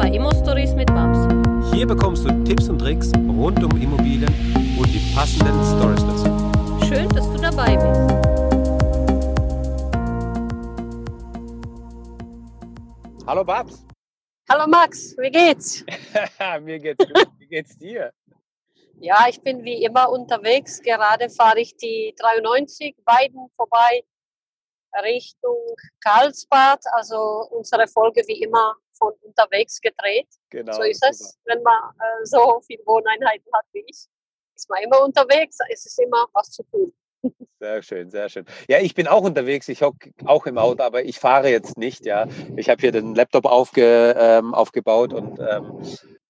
bei Immo Stories mit Babs. Hier bekommst du Tipps und Tricks rund um Immobilien und die passenden Stories dazu. Schön, dass du dabei bist. Hallo Babs. Hallo Max, wie geht's? Mir geht's gut. Wie geht's dir? Ja, ich bin wie immer unterwegs. Gerade fahre ich die 93 Weiden vorbei Richtung Karlsbad. Also unsere Folge wie immer von unterwegs gedreht. Genau. so ist es, wenn man äh, so viele Wohneinheiten hat wie ich. Ist man immer unterwegs, ist es immer was zu tun. Sehr schön, sehr schön. Ja, ich bin auch unterwegs. Ich hocke auch im Auto, aber ich fahre jetzt nicht. Ja, ich habe hier den Laptop aufge, ähm, aufgebaut und ähm,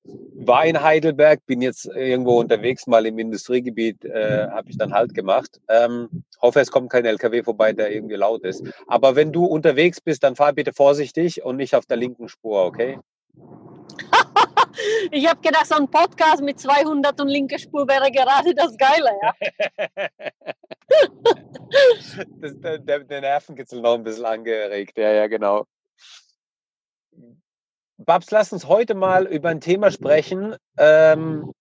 war in Heidelberg. Bin jetzt irgendwo unterwegs, mal im Industriegebiet äh, habe ich dann Halt gemacht. Ähm, hoffe, es kommt kein LKW vorbei, der irgendwie laut ist. Aber wenn du unterwegs bist, dann fahr bitte vorsichtig und nicht auf der linken Spur, okay? ich habe gedacht, so ein Podcast mit 200 und linke Spur wäre gerade das Geile, ja. das, der, der, der Nervenkitzel noch ein bisschen angeregt, ja, ja, genau. Babs, lass uns heute mal über ein Thema sprechen, ähm,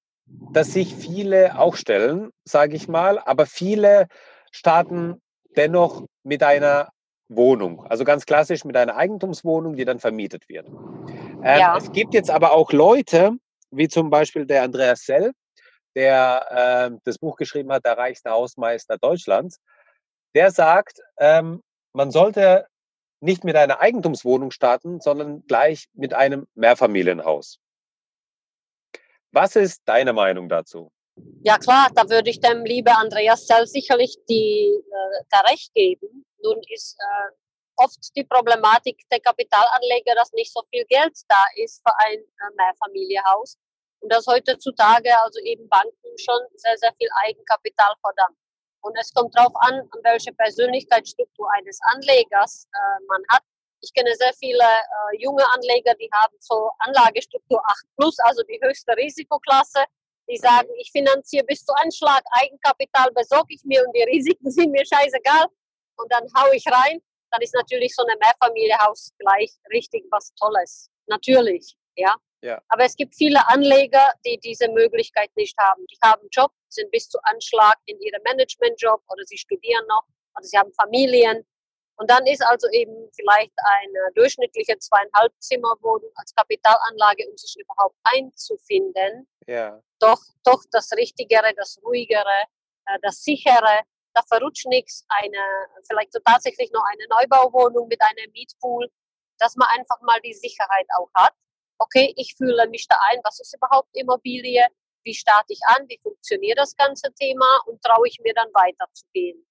das sich viele auch stellen, sage ich mal, aber viele starten dennoch mit einer Wohnung, also ganz klassisch mit einer Eigentumswohnung, die dann vermietet wird. Ähm, ja. Es gibt jetzt aber auch Leute, wie zum Beispiel der Andreas Sell, der äh, das Buch geschrieben hat, der reichste Hausmeister Deutschlands, der sagt, ähm, man sollte nicht mit einer Eigentumswohnung starten, sondern gleich mit einem Mehrfamilienhaus. Was ist deine Meinung dazu? Ja klar, da würde ich dem liebe Andreas Zell sicherlich die, äh, da recht geben. Nun ist äh, oft die Problematik der Kapitalanleger, dass nicht so viel Geld da ist für ein äh, Mehrfamilienhaus und dass heutzutage also eben Banken schon sehr, sehr viel Eigenkapital fordern. Und es kommt darauf an, welche Persönlichkeitsstruktur eines Anlegers äh, man hat. Ich kenne sehr viele äh, junge Anleger, die haben so Anlagestruktur 8 plus, also die höchste Risikoklasse. Die sagen, ich finanziere bis zu Anschlag, Eigenkapital besorge ich mir und die Risiken sind mir scheißegal. Und dann hau ich rein. Dann ist natürlich so ein Mehrfamilienhaus gleich richtig was Tolles. Natürlich, ja. Ja. Aber es gibt viele Anleger, die diese Möglichkeit nicht haben. Die haben Job, sind bis zu Anschlag in ihrem Managementjob oder sie studieren noch oder sie haben Familien. Und dann ist also eben vielleicht eine durchschnittliche zweieinhalb Zimmerwohnung als Kapitalanlage, um sich überhaupt einzufinden, ja. doch, doch das Richtigere, das Ruhigere, äh, das Sichere. Da verrutscht nichts. Eine, vielleicht so tatsächlich noch eine Neubauwohnung mit einem Mietpool, dass man einfach mal die Sicherheit auch hat okay, ich fühle mich da ein, was ist überhaupt Immobilie, wie starte ich an, wie funktioniert das ganze Thema und traue ich mir dann weiterzugehen.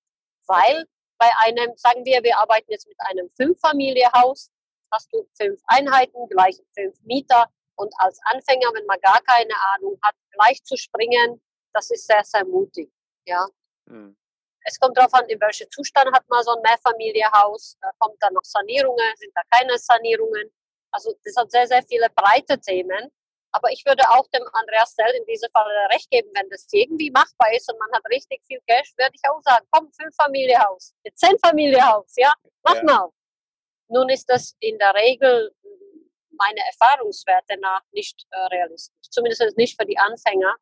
Weil bei einem, sagen wir, wir arbeiten jetzt mit einem Fünf-Familie-Haus, hast du fünf Einheiten, gleich fünf Mieter und als Anfänger, wenn man gar keine Ahnung hat, gleich zu springen, das ist sehr, sehr mutig. Ja. Mhm. Es kommt darauf an, in welchem Zustand hat man so ein Mehrfamilienhaus. Da kommt da noch Sanierungen, sind da keine Sanierungen. Also das hat sehr, sehr viele breite Themen. Aber ich würde auch dem Andreas Sell in diesem Fall recht geben, wenn das irgendwie machbar ist und man hat richtig viel Cash, würde ich auch sagen, komm, fünf Familienhaus, zehn Familienhaus, ja, mach ja. mal. Nun ist das in der Regel meine Erfahrungswerte nach nicht äh, realistisch. Zumindest nicht für die Anfänger.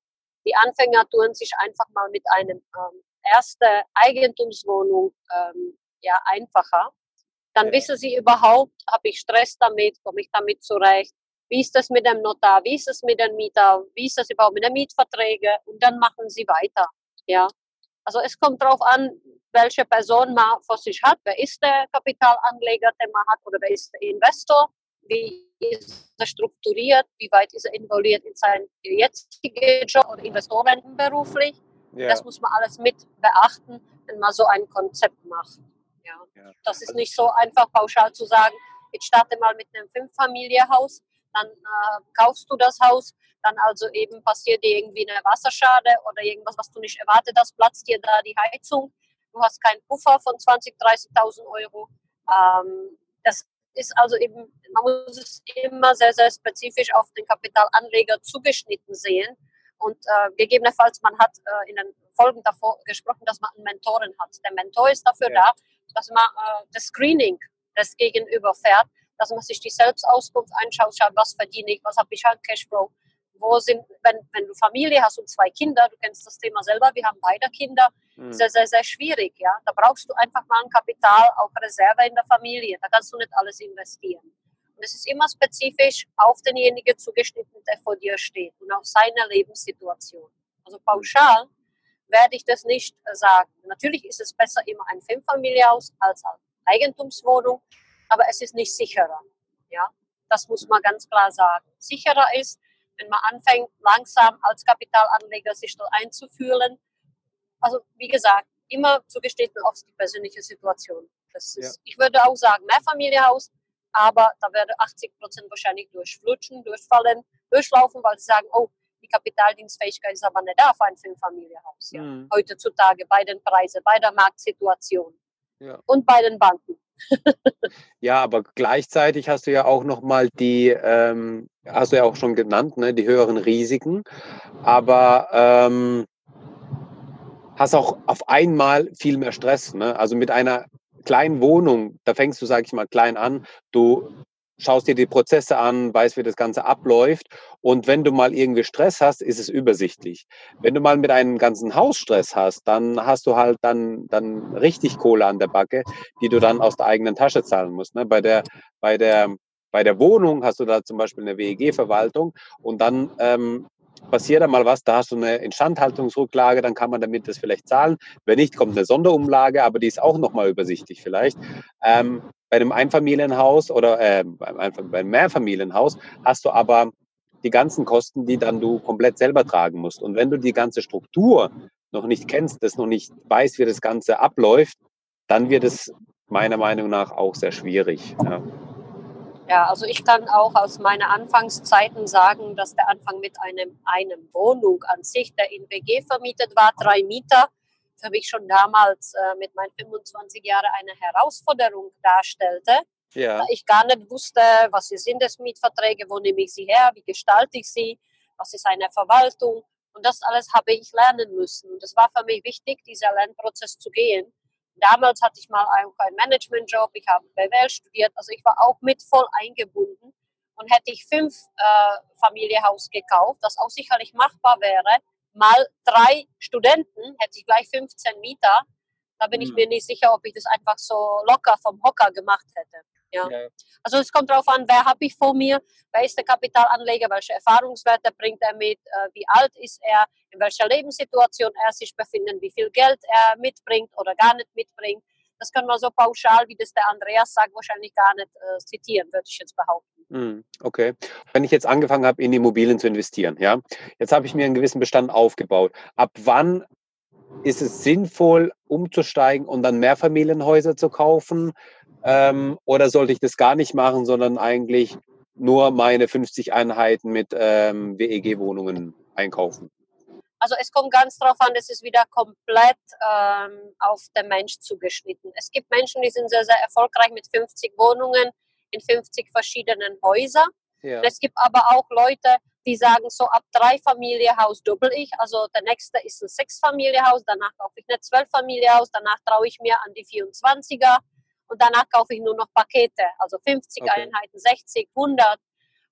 Die Anfänger tun sich einfach mal mit einem ähm, erste Eigentumswohnung ähm, ja einfacher dann ja. wissen sie überhaupt, habe ich Stress damit, komme ich damit zurecht, wie ist das mit dem Notar, wie ist es mit dem Mieter, wie ist das überhaupt mit den Mietverträgen und dann machen sie weiter. Ja. Also es kommt darauf an, welche Person man vor sich hat, wer ist der Kapitalanleger, den man hat oder wer ist der Investor, wie ist er strukturiert, wie weit ist er involviert in sein jetzigen Job oder Investoren beruflich. Ja. Das muss man alles mit beachten, wenn man so ein Konzept macht. Ja. ja. Das ist nicht so einfach pauschal zu sagen, jetzt starte mal mit einem Fünffamilienhaus, dann äh, kaufst du das Haus, dann also eben passiert dir irgendwie eine Wasserschade oder irgendwas, was du nicht erwartet hast, platzt dir da die Heizung, du hast keinen Puffer von 20.000, 30.000 Euro. Ähm, das ist also eben, man muss es immer sehr, sehr spezifisch auf den Kapitalanleger zugeschnitten sehen. Und äh, gegebenenfalls, man hat äh, in den Folgen davor gesprochen, dass man einen Mentoren hat. Der Mentor ist dafür ja. da, dass man äh, das Screening das Gegenüber fährt, dass man sich die Selbstauskunft anschaut, schaut, was verdiene ich, was habe ich an Cashflow, wo sind, wenn, wenn du Familie hast und zwei Kinder, du kennst das Thema selber, wir haben beide Kinder, Mhm. sehr, sehr, sehr schwierig, ja. Da brauchst du einfach mal ein Kapital, auch Reserve in der Familie, da kannst du nicht alles investieren. Und es ist immer spezifisch auf denjenigen zugeschnitten, der vor dir steht und auf seine Lebenssituation. Also pauschal werde ich das nicht sagen. Natürlich ist es besser immer ein Fünffamilienhaus als eine Eigentumswohnung, aber es ist nicht sicherer. Ja, das muss man ganz klar sagen. Sicherer ist, wenn man anfängt, langsam als Kapitalanleger sich dort einzufühlen. Also wie gesagt, immer zugeschnitten auf die persönliche Situation. Ist, Ich würde auch sagen, Mehrfamilienhaus, aber da werde 80 Prozent wahrscheinlich durchflutschen, durchfallen, durchlaufen, weil sie sagen, oh, die Kapitaldienstfähigkeit ist aber nicht da für ein Fünffamilienhaus. Ja. Mhm. Heutzutage bei den Preisen, bei der Marktsituation Ja. und bei den Banken. Ja, aber gleichzeitig hast du ja auch noch mal die, ähm, hast du ja auch schon genannt, ne, die höheren Risiken. Aber ähm, hast auch auf einmal viel mehr Stress. Ne? Also mit einer kleinen Wohnung, da fängst du, sag ich mal, klein an. Du schaust dir die Prozesse an, weißt, wie das Ganze abläuft. Und wenn du mal irgendwie Stress hast, ist es übersichtlich. Wenn du mal mit einem ganzen Haus Stress hast, dann hast du halt dann, dann richtig Kohle an der Backe, die du dann aus der eigenen Tasche zahlen musst. Ne? Bei, der, bei, der, bei der Wohnung hast du da zum Beispiel eine WEG-Verwaltung und dann ähm, passiert da mal was, da hast du eine Instandhaltungsrücklage, dann kann man damit das vielleicht zahlen. Wenn nicht, kommt eine Sonderumlage, aber die ist auch nochmal übersichtlich vielleicht. Ähm, bei einem Einfamilienhaus oder äh, beim, Einf- beim Mehrfamilienhaus hast du aber die ganzen Kosten, die dann du komplett selber tragen musst. Und wenn du die ganze Struktur noch nicht kennst, das noch nicht weißt, wie das Ganze abläuft, dann wird es meiner Meinung nach auch sehr schwierig. Ja. Ja, also ich kann auch aus meinen Anfangszeiten sagen, dass der Anfang mit einem, einem Wohnung an sich, der in WG vermietet war, drei Mieter, für mich schon damals äh, mit meinen 25 Jahren eine Herausforderung darstellte, Ja. da ich gar nicht wusste, was sind das Mietverträge, wo nehme ich sie her, wie gestalte ich sie, was ist eine Verwaltung und das alles habe ich lernen müssen. Und es war für mich wichtig, diesen Lernprozess zu gehen. Damals hatte ich mal auch einen Managementjob, ich habe BWL studiert, also ich war auch mit voll eingebunden. Und hätte ich fünf äh, Familienhaus gekauft, das auch sicherlich machbar wäre, mal drei Studenten, hätte ich gleich 15 Mieter, da bin ich Mhm. mir nicht sicher, ob ich das einfach so locker vom Hocker gemacht hätte. Ja. Ja. Also es kommt darauf an, wer habe ich vor mir, wer ist der Kapitalanleger, welche Erfahrungswerte bringt er mit, äh, wie alt ist er, in welcher Lebenssituation er sich befindet, wie viel Geld er mitbringt oder gar nicht mitbringt. Das können wir so pauschal, wie das der Andreas sagt, wahrscheinlich gar nicht äh, zitieren, würde ich jetzt behaupten. Hm, Okay. Wenn ich jetzt angefangen habe, in Immobilien zu investieren, ja, jetzt habe ich mir einen gewissen Bestand aufgebaut. Ab wann ist es sinnvoll, umzusteigen und dann Mehrfamilienhäuser zu kaufen? Ähm, oder sollte ich das gar nicht machen, sondern eigentlich nur meine 50 Einheiten mit ähm, WEG-Wohnungen einkaufen? Also es kommt ganz drauf an, das ist wieder komplett ähm, auf den Mensch zugeschnitten. Es gibt Menschen, die sind sehr, sehr erfolgreich mit 50 Wohnungen in 50 verschiedenen Häusern. Ja. Es gibt aber auch Leute, die sagen, so ab drei Familienhaus doppel ich. Also der nächste ist ein Sechs-Familienhaus, danach kaufe ich ein Zwölf-Familienhaus, danach traue ich mir an die 24er und danach kaufe ich nur noch Pakete, also 50 Okay. Einheiten, 60, 100.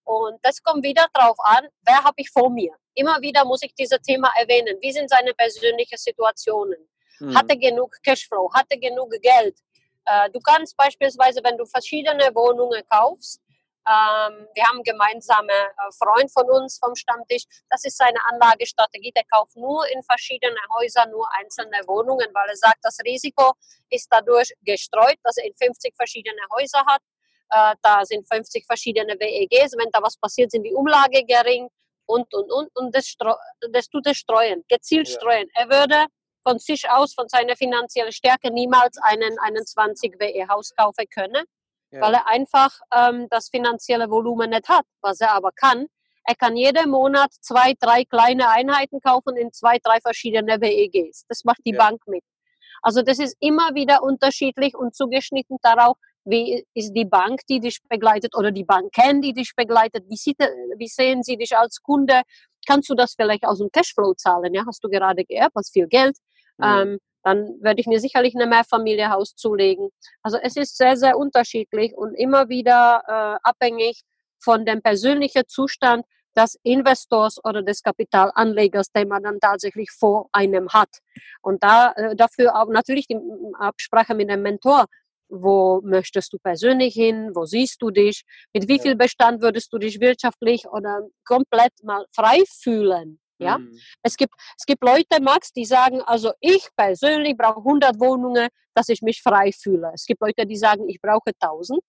Und das kommt wieder drauf an, wer habe ich vor mir. Immer wieder muss ich dieses Thema erwähnen. Wie sind seine persönlichen Situationen? Hm. Hat er genug Cashflow? Hat er genug Geld? Äh, du kannst beispielsweise, wenn du verschiedene Wohnungen kaufst, ähm, wir haben einen gemeinsamen äh, Freund von uns vom Stammtisch, das ist seine Anlagestrategie, der kauft nur in verschiedenen Häusern nur einzelne Wohnungen, weil er sagt, das Risiko ist dadurch gestreut, dass er in 50 verschiedene Häuser hat. Äh, da sind 50 verschiedene WEGs, wenn da was passiert, sind die Umlage gering und, und, und. Und das, das tut er streuen, gezielt Ja. streuen. Er würde von sich aus, von seiner finanziellen Stärke niemals einen, einen 20 WE-Haus kaufen können, Ja. weil er einfach ähm, das finanzielle Volumen nicht hat. Was er aber kann, er kann jeden Monat zwei, drei kleine Einheiten kaufen in zwei, drei verschiedene WEGs. Das macht die Ja. Bank mit. Also das ist immer wieder unterschiedlich und zugeschnitten darauf, wie ist die Bank, die dich begleitet oder die Banken, die dich begleitet. Wie, sieht, wie sehen sie dich als Kunde? Kannst du das vielleicht aus dem Cashflow zahlen? Ja, hast du gerade geerbt, hast viel Geld. Hm. Ähm, dann werde ich mir sicherlich ein Mehrfamilienhaus zulegen. Also es ist sehr, sehr unterschiedlich und immer wieder äh, abhängig von dem persönlichen Zustand des Investors oder des Kapitalanlegers, den man dann tatsächlich vor einem hat. Und da äh, dafür auch natürlich die Absprache mit dem Mentor. Wo möchtest du persönlich hin? Wo siehst du dich? Mit wie viel Bestand würdest du dich wirtschaftlich oder komplett mal frei fühlen? Ja, Mhm. es gibt, es gibt Leute, Max, die sagen, also ich persönlich brauche 100 Wohnungen, dass ich mich frei fühle. Es gibt Leute, die sagen, ich brauche 1000.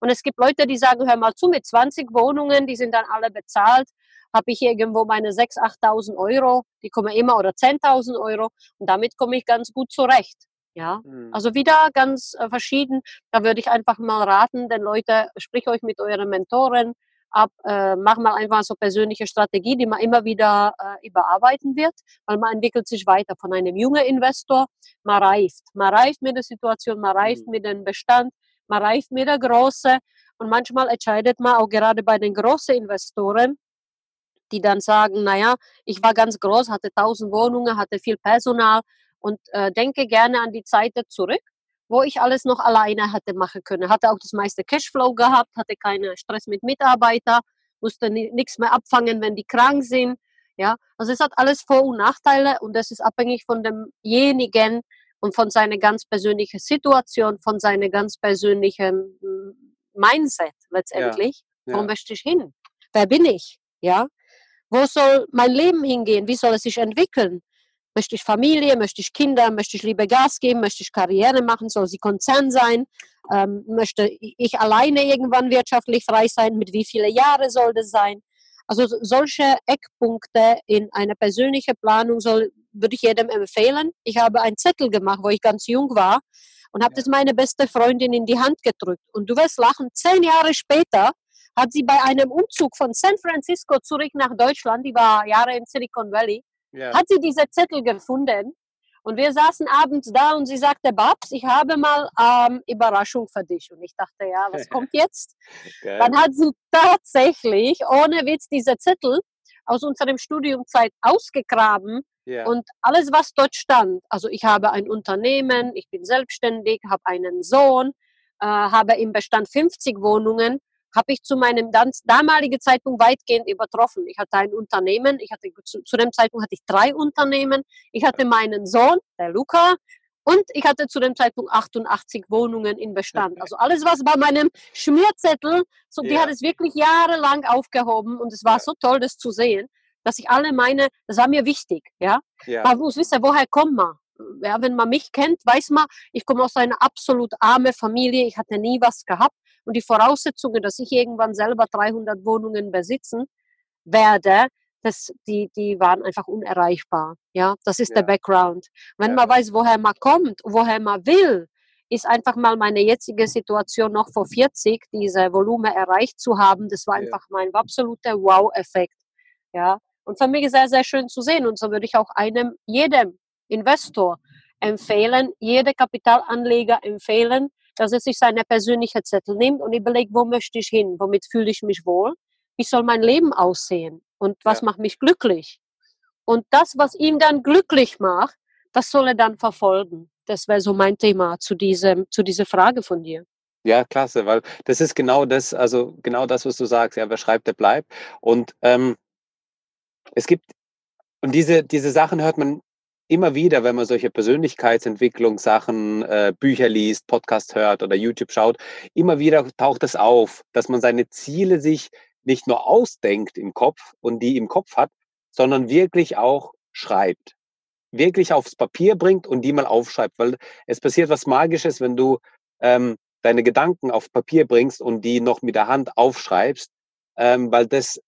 Und es gibt Leute, die sagen, hör mal zu, mit 20 Wohnungen, die sind dann alle bezahlt, habe ich irgendwo meine 6.000, 8.000 Euro, die kommen immer, oder 10.000 Euro, und damit komme ich ganz gut zurecht. Ja, Mhm. also wieder ganz äh, verschieden. Da würde ich einfach mal raten, denn Leute, sprich euch mit euren Mentoren ab, äh, mach mal einfach so persönliche Strategie, die man immer wieder äh, überarbeiten wird, weil man entwickelt sich weiter von einem jungen Investor, man reift. Man reift mit der Situation, man reift Mhm. mit dem Bestand, man reift mit der Große und manchmal entscheidet man auch gerade bei den großen Investoren, die dann sagen, naja, ich war ganz groß, hatte tausend Wohnungen, hatte viel Personal und äh, denke gerne an die Zeit zurück, wo ich alles noch alleine hatte machen können. Hatte auch das meiste Cashflow gehabt, hatte keinen Stress mit Mitarbeitern, musste nichts mehr abfangen, wenn die krank sind. Ja, also es hat alles Vor- und Nachteile und das ist abhängig von demjenigen und von seiner ganz persönlichen Situation, von seiner ganz persönlichen mm, Mindset letztendlich. Wo Ja. möchte ich hin? Wer bin ich? Ja, wo soll mein Leben hingehen? Wie soll es sich entwickeln? Möchte ich Familie? Möchte ich Kinder? Möchte ich lieber Gas geben? Möchte ich Karriere machen? Soll sie Konzern sein? Ähm, möchte ich alleine irgendwann wirtschaftlich frei sein? Mit wie viele Jahre soll das sein? Also so- solche Eckpunkte in einer persönlichen Planung soll, würde ich jedem empfehlen. Ich habe einen Zettel gemacht, wo ich ganz jung war und habe das meine beste Freundin in die Hand gedrückt. Und du wirst lachen, zehn Jahre später hat sie bei einem Umzug von San Francisco zurück nach Deutschland, die war Jahre in Silicon Valley, Ja. hat sie diese Zettel gefunden. Und wir saßen abends da und sie sagte, Babs, ich habe mal ähm, Überraschung für dich. Und ich dachte, ja, was kommt jetzt? Geil. Dann hat sie tatsächlich, ohne Witz, diese Zettel aus unserem Studiumzeit ausgegraben ja. und alles, was dort stand, also ich habe ein Unternehmen, ich bin selbstständig, habe einen Sohn, äh, habe im Bestand 50 Wohnungen, habe ich zu meinem damaligen Zeitpunkt weitgehend übertroffen. Ich hatte ein Unternehmen, ich hatte zu, zu dem Zeitpunkt hatte ich drei Unternehmen, ich hatte meinen Sohn, der Luca, und ich hatte zu dem Zeitpunkt 88 Wohnungen in Bestand. Also alles, was bei meinem Schmierzettel, so, die Ja. hat es wirklich jahrelang aufgehoben und es war Ja. so toll, das zu sehen, dass ich alle meine, das war mir wichtig, ja. ja. Man muss wissen, woher kommt man. Ja, wenn man mich kennt, weiß man, ich komme aus einer absolut armen Familie, ich hatte nie was gehabt und die Voraussetzungen, dass ich irgendwann selber 300 Wohnungen besitzen werde, das, die, die waren einfach unerreichbar. Ja, das ist Ja. der Background. Wenn Ja. man weiß, woher man kommt, woher man will, ist einfach mal meine jetzige Situation noch vor 40, diese Volumen erreicht zu haben, das war Ja. einfach mein absoluter Wow-Effekt. Ja, und für mich ist sehr, sehr schön zu sehen. Und so würde ich auch einem, jedem Investor empfehlen, jede Kapitalanleger empfehlen, dass er sich seine persönliche Zettel nimmt und überlegt, wo möchte ich hin, womit fühle ich mich wohl, wie soll mein Leben aussehen und was Ja. macht mich glücklich. Und das, was ihn dann glücklich macht, das soll er dann verfolgen. Das wäre so mein Thema zu, diesem, zu dieser Frage von dir. Ja, klasse, weil das ist genau das, also genau das, was du sagst, ja, wer schreibt, der bleibt. Und ähm, es gibt, und diese, diese Sachen hört man immer wieder, wenn man solche Persönlichkeitsentwicklungssachen, äh, Bücher liest, Podcast hört oder YouTube schaut, immer wieder taucht es auf, dass man seine Ziele sich nicht nur ausdenkt im Kopf und die im Kopf hat, sondern wirklich auch schreibt. Wirklich aufs Papier bringt und die mal aufschreibt, weil es passiert was Magisches, wenn du ähm, deine Gedanken auf Papier bringst und die noch mit der Hand aufschreibst, ähm, weil das,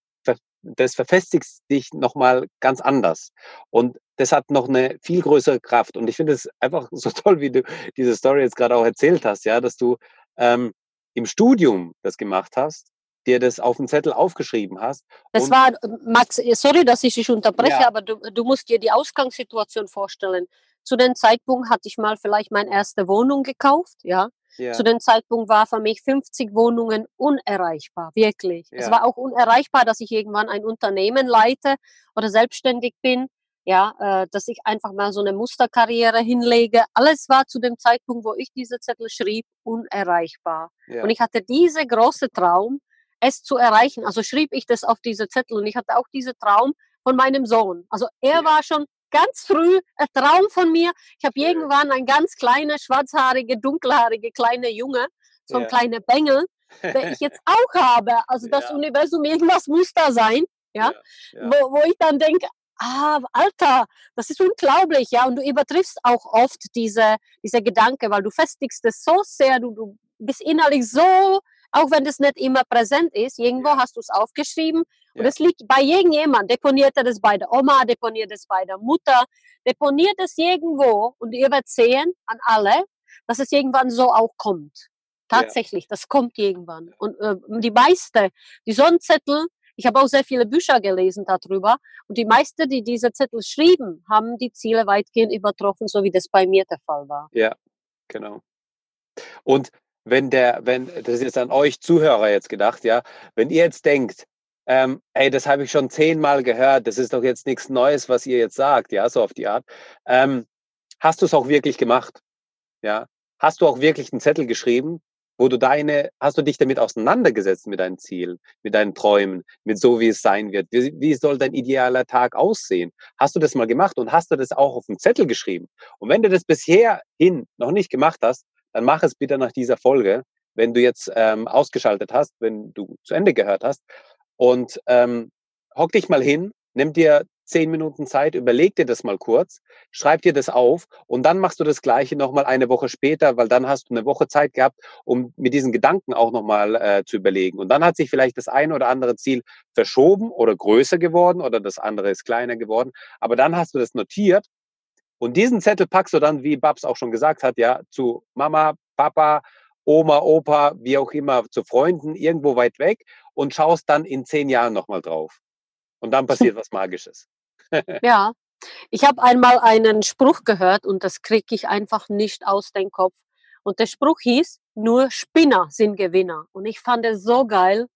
das verfestigt dich nochmal ganz anders. Und das hat noch eine viel größere Kraft. Und ich finde es einfach so toll, wie du diese Story jetzt gerade auch erzählt hast, ja, dass du ähm, im Studium das gemacht hast, dir das auf den Zettel aufgeschrieben hast. Das war, Max, sorry, dass ich dich unterbreche, Ja. aber du, du musst dir die Ausgangssituation vorstellen. Zu dem Zeitpunkt hatte ich mal vielleicht meine erste Wohnung gekauft, ja. Ja, Zu dem Zeitpunkt war für mich 50 Wohnungen unerreichbar, wirklich. Es Ja. war auch unerreichbar, dass ich irgendwann ein Unternehmen leite oder selbstständig bin. ja, äh, dass ich einfach mal so eine Musterkarriere hinlege. Alles war zu dem Zeitpunkt, wo ich diese Zettel schrieb, unerreichbar. Ja. Und ich hatte diese große Traum, es zu erreichen. Also schrieb ich das auf diese Zettel und ich hatte auch diese Traum von meinem Sohn. Also er war schon ganz früh ein Traum von mir. Ich habe irgendwann ein ganz kleiner, schwarzhaarige, dunkelhaarige, kleiner Junge, so ein Ja. kleiner Bengel, der ich jetzt auch habe. Also das Ja. Universum, irgendwas muss da sein, ja, ja. Wo, wo ich dann denke, ah, Alter, das ist unglaublich, ja, und du übertriffst auch oft diese, diese Gedanke, weil du festigst es so sehr, du, du bist innerlich so, auch wenn das nicht immer präsent ist, irgendwo hast du es aufgeschrieben und Ja. es liegt bei irgendjemand, deponiert er das bei der Oma, deponiert es bei der Mutter, deponiert es irgendwo und ihr werdet sehen an alle, dass es irgendwann so auch kommt. Ja. Tatsächlich, das kommt irgendwann. Und äh, die meiste, die Sonnenzettel, ich habe auch sehr viele Bücher gelesen darüber. Und die meisten, die diese Zettel schrieben, haben die Ziele weitgehend übertroffen, so wie das bei mir der Fall war. Ja, genau. Und wenn der, wenn, das ist jetzt an euch Zuhörer jetzt gedacht, ja, wenn ihr jetzt denkt, ähm, ey, das habe ich schon zehnmal gehört, das ist doch jetzt nichts Neues, was ihr jetzt sagt, ja, so auf die Art. Ähm, hast du es auch wirklich gemacht? Ja, hast du auch wirklich einen Zettel geschrieben, wo du deine, hast du dich damit auseinandergesetzt mit deinen Zielen, mit deinen Träumen, mit so wie es sein wird? Wie, wie soll dein idealer Tag aussehen? Hast du das mal gemacht und hast du das auch auf einen Zettel geschrieben? Und wenn du das bisher hin noch nicht gemacht hast, dann mach es bitte nach dieser Folge, wenn du jetzt ähm, ausgeschaltet hast, wenn du zu Ende gehört hast. Und ähm, hock dich mal hin, nimm dir zehn Minuten Zeit, überleg dir das mal kurz, schreib dir das auf und dann machst du das Gleiche nochmal eine Woche später, weil dann hast du eine Woche Zeit gehabt, um mit diesen Gedanken auch nochmal äh, zu überlegen. Und dann hat sich vielleicht das eine oder andere Ziel verschoben oder größer geworden oder das andere ist kleiner geworden. Aber dann hast du das notiert und diesen Zettel packst du dann, wie Babs auch schon gesagt hat, ja, zu Mama, Papa, Oma, Opa, wie auch immer, zu Freunden, irgendwo weit weg und schaust dann in zehn Jahren nochmal drauf. Und dann passiert was Magisches. Ja, ich habe einmal einen Spruch gehört und das kriege ich einfach nicht aus dem Kopf. Und der Spruch hieß, nur Spinner sind Gewinner. Und ich fand es so geil.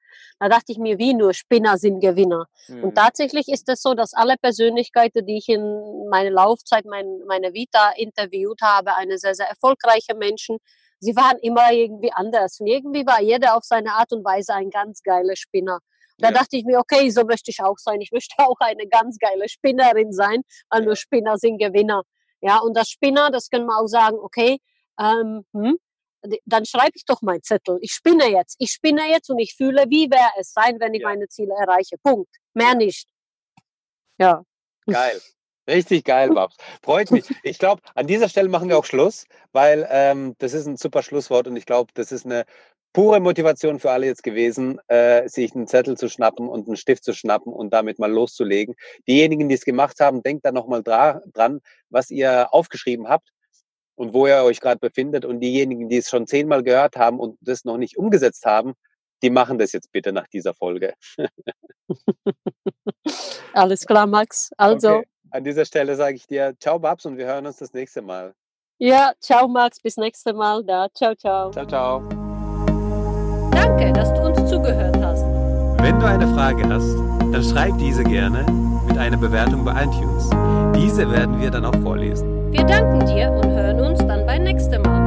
Da dachte ich mir, wie nur Spinner sind Gewinner. Mhm. Und tatsächlich ist es so, dass alle Persönlichkeiten, die ich in meiner Laufzeit, mein, meine Vita interviewt habe, eine sehr, sehr erfolgreiche Menschen, sie waren immer irgendwie anders. Und irgendwie war jeder auf seine Art und Weise ein ganz geiler Spinner. Da Ja. dachte ich mir, okay, so möchte ich auch sein. Ich möchte auch eine ganz geile Spinnerin sein, weil nur Spinner sind Gewinner. Ja, und das Spinner, das können wir auch sagen, okay, ähm, hm, dann schreibe ich doch meinen Zettel. Ich spinne jetzt. Ich spinne jetzt und ich fühle, wie wäre es sein, wenn ich Ja. meine Ziele erreiche. Punkt. Mehr nicht. Ja. Geil. Richtig geil, Babs. Freut mich. Ich glaube, an dieser Stelle machen wir auch Schluss, weil ähm, das ist ein super Schlusswort und ich glaube, das ist eine pure Motivation für alle jetzt gewesen, äh, sich einen Zettel zu schnappen und einen Stift zu schnappen und damit mal loszulegen. Diejenigen, die es gemacht haben, denkt da nochmal dra dran, was ihr aufgeschrieben habt und wo ihr euch gerade befindet. Und diejenigen, die es schon zehnmal gehört haben und das noch nicht umgesetzt haben, die machen das jetzt bitte nach dieser Folge. Alles klar, Max. Also, Okay. An dieser Stelle sage ich dir, ciao Babs und wir hören uns das nächste Mal. ja, ciao, Max. Bis nächstes Mal. Da. Ciao, ciao. Ciao, ciao. Danke, dass du uns zugehört hast. Wenn du eine Frage hast, dann schreib diese gerne mit einer Bewertung bei iTunes. Diese werden wir dann auch vorlesen. Wir danken dir und hören uns dann beim nächsten Mal.